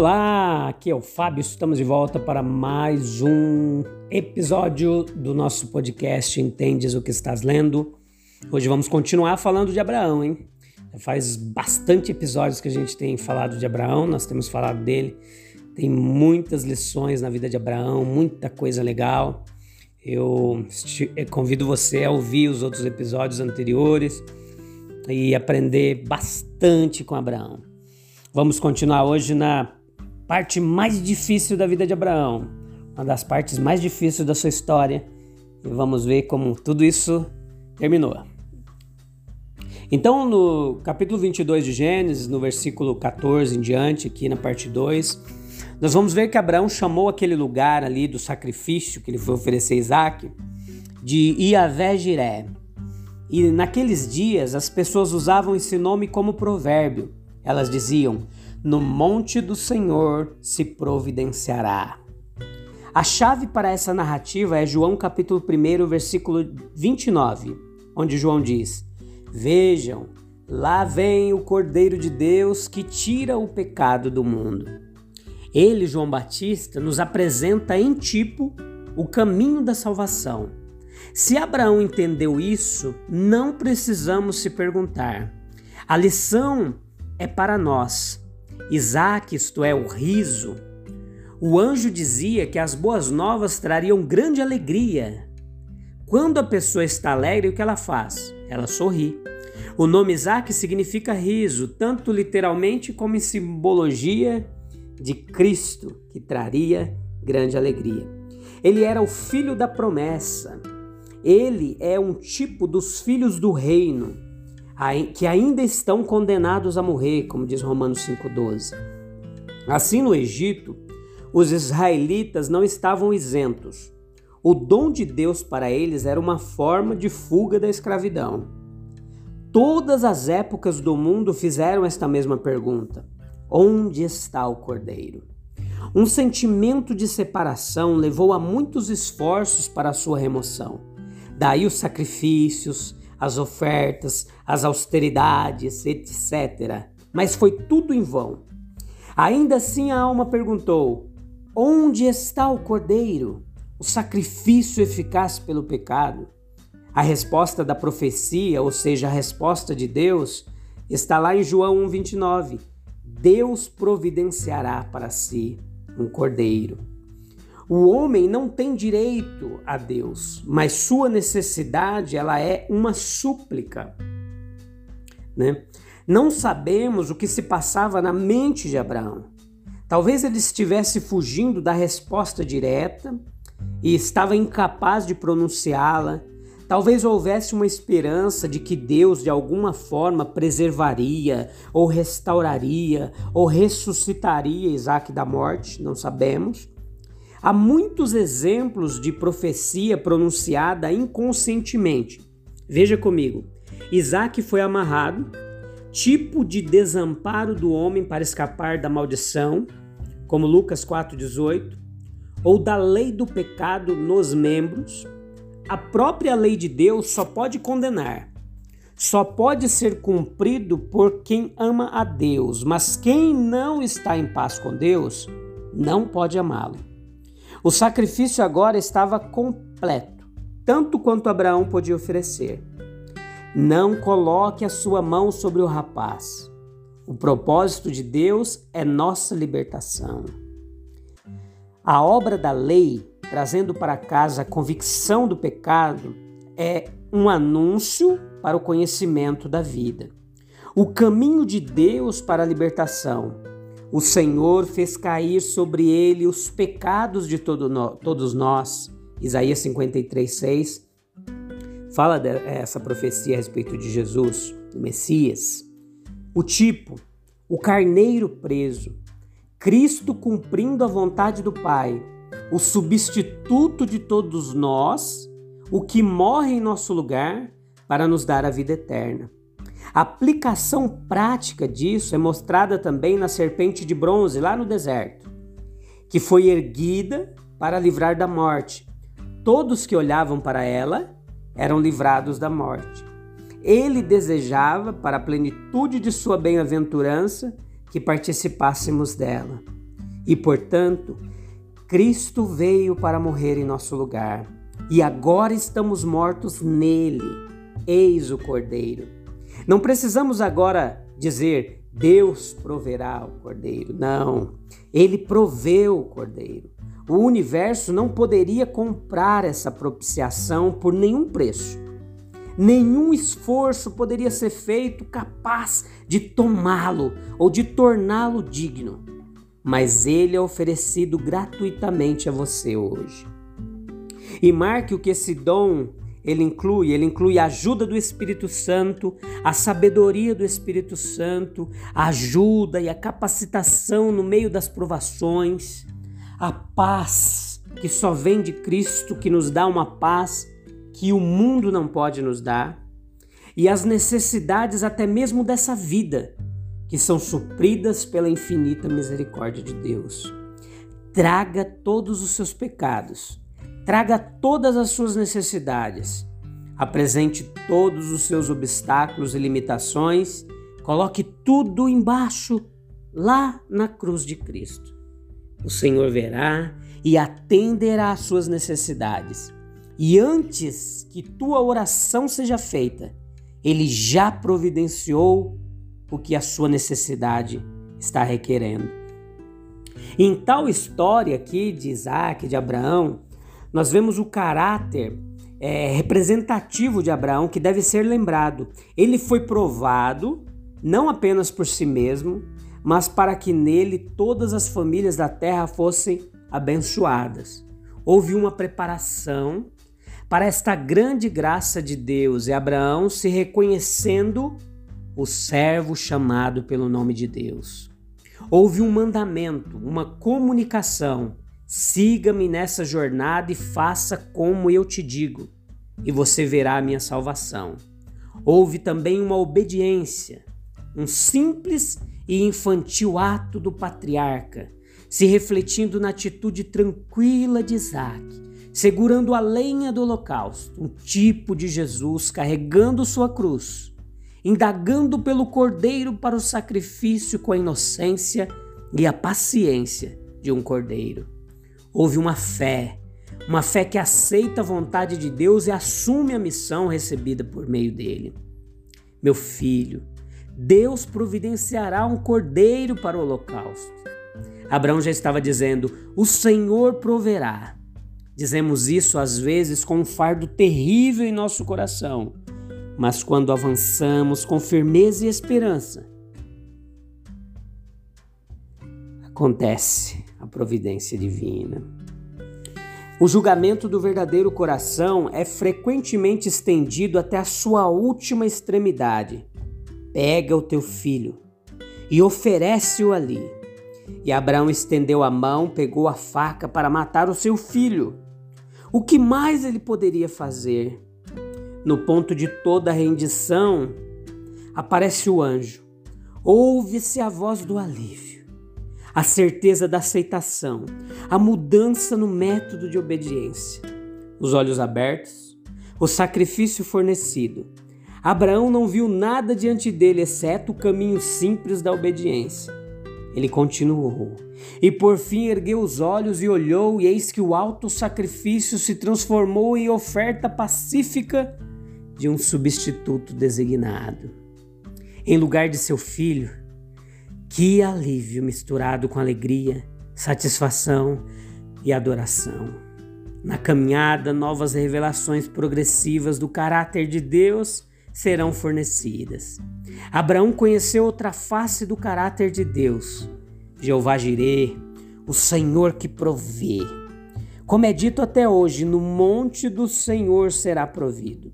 Olá, aqui é o Fábio, estamos de volta para mais um episódio do nosso podcast Entendes o que estás lendo. Hoje vamos continuar falando de Abraão, hein? Faz bastante episódios que a gente tem falado de Abraão, nós temos falado dele. Tem muitas lições na vida de Abraão, muita coisa legal. Eu convido você a ouvir os outros episódios anteriores e aprender bastante com Abraão. Vamos continuar hoje na parte mais difícil da vida de Abraão, uma das partes mais difíceis da sua história, e vamos ver como tudo isso terminou. Então, no capítulo 22 de Gênesis, no versículo 14 em diante, aqui na parte 2, nós vamos ver que Abraão chamou aquele lugar ali do sacrifício que ele foi oferecer a Isaac de Iavé Jiré. E naqueles dias as pessoas usavam esse nome como provérbio. Elas diziam: no monte do Senhor se providenciará. A chave para essa narrativa é João capítulo 1, versículo 29, onde João diz: Vejam, lá vem o Cordeiro de Deus que tira o pecado do mundo. Ele, João Batista, nos apresenta em tipo o caminho da salvação. Se Abraão entendeu isso, não precisamos se perguntar. A lição é para nós. Isaac, isto é, o riso. O anjo dizia que as boas novas trariam grande alegria. Quando a pessoa está alegre, o que ela faz? Ela sorri. O nome Isaac significa riso, tanto literalmente como em simbologia de Cristo, que traria grande alegria. Ele era o filho da promessa. Ele é um tipo dos filhos do reino que ainda estão condenados a morrer, como diz Romanos 5,12. Assim, no Egito, os israelitas não estavam isentos. O dom de Deus para eles era uma forma de fuga da escravidão. Todas as épocas do mundo fizeram esta mesma pergunta: onde está o cordeiro? Um sentimento de separação levou a muitos esforços para a sua remoção. Daí os sacrifícios, as ofertas, as austeridades, etc. Mas foi tudo em vão. Ainda assim a alma perguntou: Onde está o cordeiro, o sacrifício eficaz pelo pecado? A resposta da profecia, ou seja, a resposta de Deus, está lá em João 1,29. Deus providenciará para si um cordeiro o homem não tem direito a Deus, mas sua necessidade ela é uma súplica. Né? Não sabemos o que se passava na mente de Abraão. Talvez ele estivesse fugindo da resposta direta e estava incapaz de pronunciá-la. Talvez houvesse uma esperança de que Deus de alguma forma preservaria, ou restauraria, ou ressuscitaria Isaac da morte, não sabemos. Há muitos exemplos de profecia pronunciada inconscientemente. Veja comigo: Isaac foi amarrado, tipo de desamparo do homem para escapar da maldição, como Lucas 4,18, ou da lei do pecado nos membros. A própria lei de Deus só pode condenar, só pode ser cumprido por quem ama a Deus, mas quem não está em paz com Deus não pode amá-lo. O sacrifício agora estava completo, tanto quanto Abraão podia oferecer. Não coloque a sua mão sobre o rapaz. O propósito de Deus é nossa libertação. A obra da lei, trazendo para casa a convicção do pecado, é um anúncio para o conhecimento da vida. O caminho de Deus para a libertação o Senhor fez cair sobre ele os pecados de todo no, todos nós. Isaías 53, 6. fala dessa profecia a respeito de Jesus, do Messias. O tipo, o carneiro preso, Cristo cumprindo a vontade do Pai, o substituto de todos nós, o que morre em nosso lugar para nos dar a vida eterna. A aplicação prática disso é mostrada também na serpente de bronze lá no deserto, que foi erguida para livrar da morte. Todos que olhavam para ela eram livrados da morte. Ele desejava, para a plenitude de sua bem-aventurança, que participássemos dela. E, portanto, Cristo veio para morrer em nosso lugar. E agora estamos mortos nele. Eis o Cordeiro. Não precisamos agora dizer Deus proverá o Cordeiro. Não. Ele proveu o Cordeiro. O universo não poderia comprar essa propiciação por nenhum preço. Nenhum esforço poderia ser feito capaz de tomá-lo ou de torná-lo digno, mas ele é oferecido gratuitamente a você hoje. E marque o que esse dom ele inclui, ele inclui a ajuda do Espírito Santo, a sabedoria do Espírito Santo, a ajuda e a capacitação no meio das provações, a paz que só vem de Cristo, que nos dá uma paz que o mundo não pode nos dar, e as necessidades até mesmo dessa vida, que são supridas pela infinita misericórdia de Deus. Traga todos os seus pecados, traga todas as suas necessidades, apresente todos os seus obstáculos e limitações, coloque tudo embaixo, lá na cruz de Cristo. O Senhor verá e atenderá às suas necessidades e antes que tua oração seja feita, ele já providenciou o que a sua necessidade está requerendo. Em tal história aqui de Isaac, de Abraão, nós vemos o caráter é, representativo de Abraão que deve ser lembrado. Ele foi provado não apenas por si mesmo, mas para que nele todas as famílias da terra fossem abençoadas. Houve uma preparação para esta grande graça de Deus e Abraão se reconhecendo o servo chamado pelo nome de Deus. Houve um mandamento, uma comunicação. Siga-me nessa jornada e faça como eu te digo, e você verá a minha salvação. Houve também uma obediência, um simples e infantil ato do patriarca, se refletindo na atitude tranquila de Isaac segurando a lenha do holocausto, um tipo de Jesus carregando sua cruz, indagando pelo cordeiro para o sacrifício com a inocência e a paciência de um cordeiro. Houve uma fé, uma fé que aceita a vontade de Deus e assume a missão recebida por meio dele. Meu filho, Deus providenciará um cordeiro para o holocausto. Abraão já estava dizendo: O Senhor proverá. Dizemos isso às vezes com um fardo terrível em nosso coração, mas quando avançamos com firmeza e esperança, acontece providência divina. O julgamento do verdadeiro coração é frequentemente estendido até a sua última extremidade. Pega o teu filho e oferece-o ali. E Abraão estendeu a mão, pegou a faca para matar o seu filho. O que mais ele poderia fazer? No ponto de toda a rendição, aparece o anjo. Ouve-se a voz do alívio, a certeza da aceitação, a mudança no método de obediência. Os olhos abertos, o sacrifício fornecido. Abraão não viu nada diante dele exceto o caminho simples da obediência. Ele continuou. E por fim ergueu os olhos e olhou, e eis que o alto sacrifício se transformou em oferta pacífica de um substituto designado. Em lugar de seu filho, que alívio misturado com alegria, satisfação e adoração. Na caminhada, novas revelações progressivas do caráter de Deus serão fornecidas. Abraão conheceu outra face do caráter de Deus, Jeová Jirê, o Senhor que provê. Como é dito até hoje, no monte do Senhor será provido.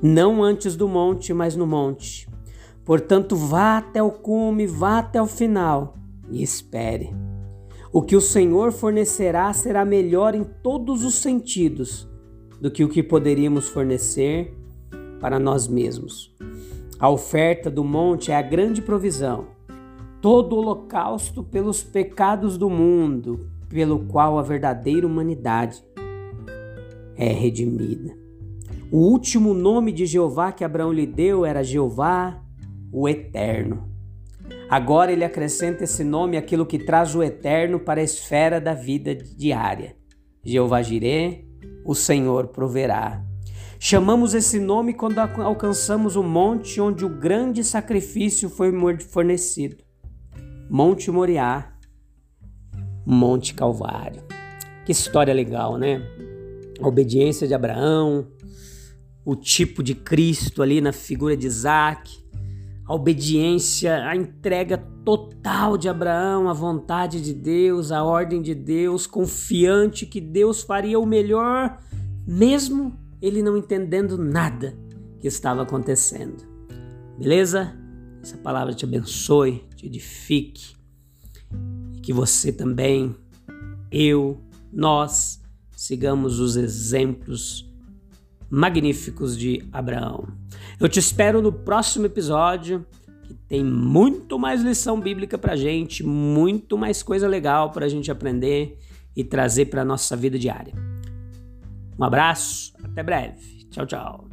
não antes do monte, mas no monte. Portanto, vá até o cume, vá até o final e espere. O que o Senhor fornecerá será melhor em todos os sentidos do que o que poderíamos fornecer para nós mesmos. A oferta do monte é a grande provisão, todo holocausto pelos pecados do mundo, pelo qual a verdadeira humanidade é redimida. O último nome de Jeová que Abraão lhe deu era Jeová, o Eterno. Agora ele acrescenta esse nome aquilo que traz o eterno para a esfera da vida diária. Jeová Jireh, o Senhor proverá. Chamamos esse nome quando alcançamos o monte onde o grande sacrifício foi fornecido. Monte Moriá, Monte Calvário. Que história legal, né? A obediência de Abraão, o tipo de Cristo ali na figura de Isaac, a obediência, a entrega total de Abraão à vontade de Deus, à ordem de Deus, confiante que Deus faria o melhor, mesmo ele não entendendo nada que estava acontecendo. Beleza? Essa palavra te abençoe, te edifique e que você também, eu, nós, sigamos os exemplos magníficos de Abraão. Eu te espero no próximo episódio, que tem muito mais lição bíblica para gente, muito mais coisa legal para a gente aprender e trazer para nossa vida diária. Um abraço, até breve. Tchau, tchau.